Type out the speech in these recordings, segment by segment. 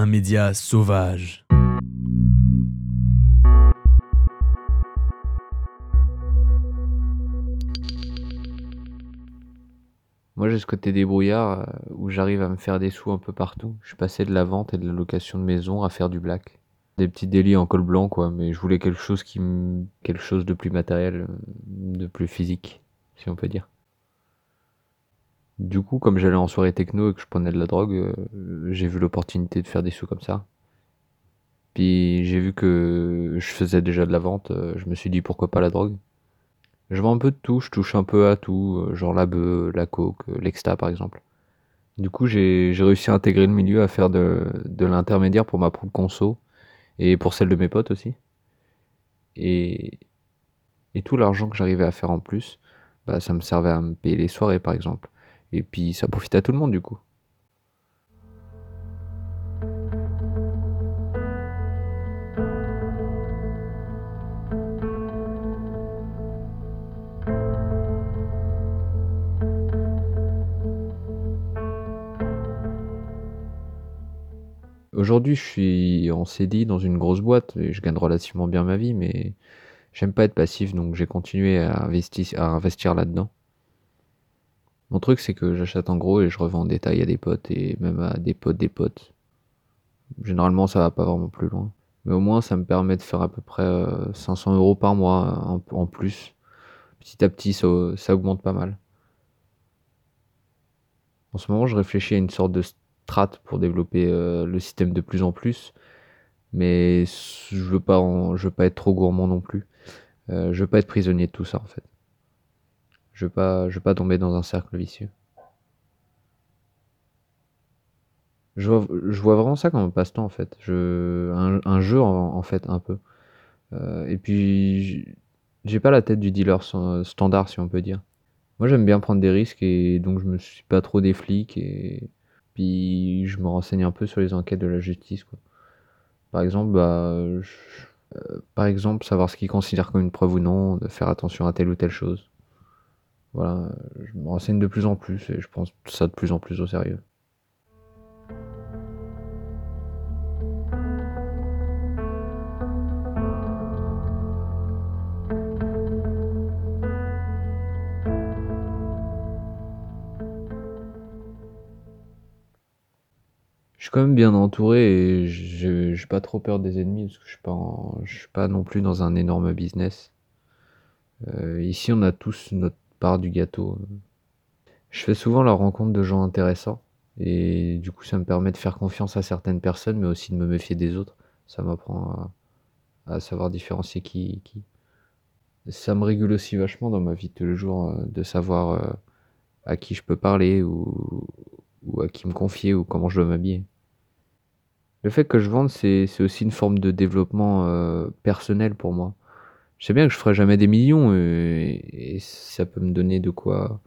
un média sauvage. Moi, j'ai ce côté débrouillard euh, où j'arrive à me faire des sous un peu partout. Je suis passé de la vente et de la location de maison à faire du black. Des petits délits en col blanc, quoi, mais je voulais quelque chose qui quelque chose de plus matériel, euh, de plus physique, si on peut dire. Du coup, comme j'allais en soirée techno et que je prenais de la drogue, euh, j'ai vu l'opportunité de faire des sous comme ça. Puis j'ai vu que je faisais déjà de la vente, euh, je me suis dit pourquoi pas la drogue. Je vends un peu de tout, je touche un peu à tout, euh, genre la bœuf, la coke, l'exta par exemple. Du coup, j'ai réussi à intégrer le milieu, à faire de, de l'intermédiaire pour ma propre conso et pour celle de mes potes aussi. Et, et tout l'argent que j'arrivais à faire en plus, bah, ça me servait à me payer les soirées par exemple. Et puis ça profitait à tout le monde du coup. Aujourd'hui, je suis en CDI dans une grosse boîte et je gagne relativement bien ma vie, mais j'aime pas être passif, donc j'ai continué à investir, à investir là-dedans. Mon truc, c'est que j'achète en gros et je revends en détail à des potes et même à des potes des potes. Généralement, ça va pas vraiment plus loin. Mais au moins, ça me permet de faire à peu près euh, 500 euros par mois en, plus. Petit à petit, ça, ça augmente pas mal. En ce moment, je réfléchis à une sorte de strat pour développer euh, le système de plus en plus. Mais je veux pas, en- je veux pas être trop gourmand non plus. Euh, je veux pas être prisonnier de tout ça en fait. Je je veux pas tomber dans un cercle vicieux. Je vois, vraiment ça comme un passe-temps en fait. Un, jeu en, fait un peu. Euh, et puis j'ai pas la tête du dealer standard si on peut dire. Moi j'aime bien prendre des risques et donc je me suis pas trop des flics et puis je me renseigne un peu sur les enquêtes de la justice. Par exemple, bah, euh, par exemple savoir ce qu'ils considèrent comme une preuve ou non, de faire attention à telle ou telle chose. Voilà, je me renseigne de plus en plus et je prends ça de plus en plus au sérieux. Je suis quand même bien entouré et j'ai j'ai pas trop peur des ennemis parce que je je suis pas non plus dans un énorme business. Euh, ici, on a tous notre part du gâteau. Je fais souvent la rencontre de gens intéressants et du coup, ça me permet de faire confiance à certaines personnes, mais aussi de me méfier des autres. Ça m'apprend à, savoir différencier qui, qui. Ça me régule aussi vachement dans ma vie de tous les jours euh, de savoir euh, à qui je peux parler ou, ou à qui me confier ou comment je dois m'habiller. Le fait que je vende, c'est c'est aussi une forme de développement euh, personnel pour moi. Je sais bien que je ferai jamais des millions euh, et, ça peut me donner de quoi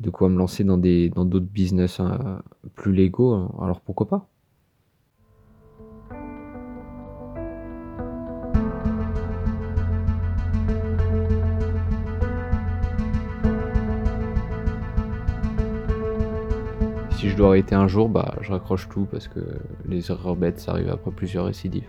de quoi me lancer dans des dans d'autres business hein, plus légaux. Alors pourquoi pas? Si je dois arrêter un jour, bah je raccroche tout parce que les erreurs bêtes, ça arrive après plusieurs récidives.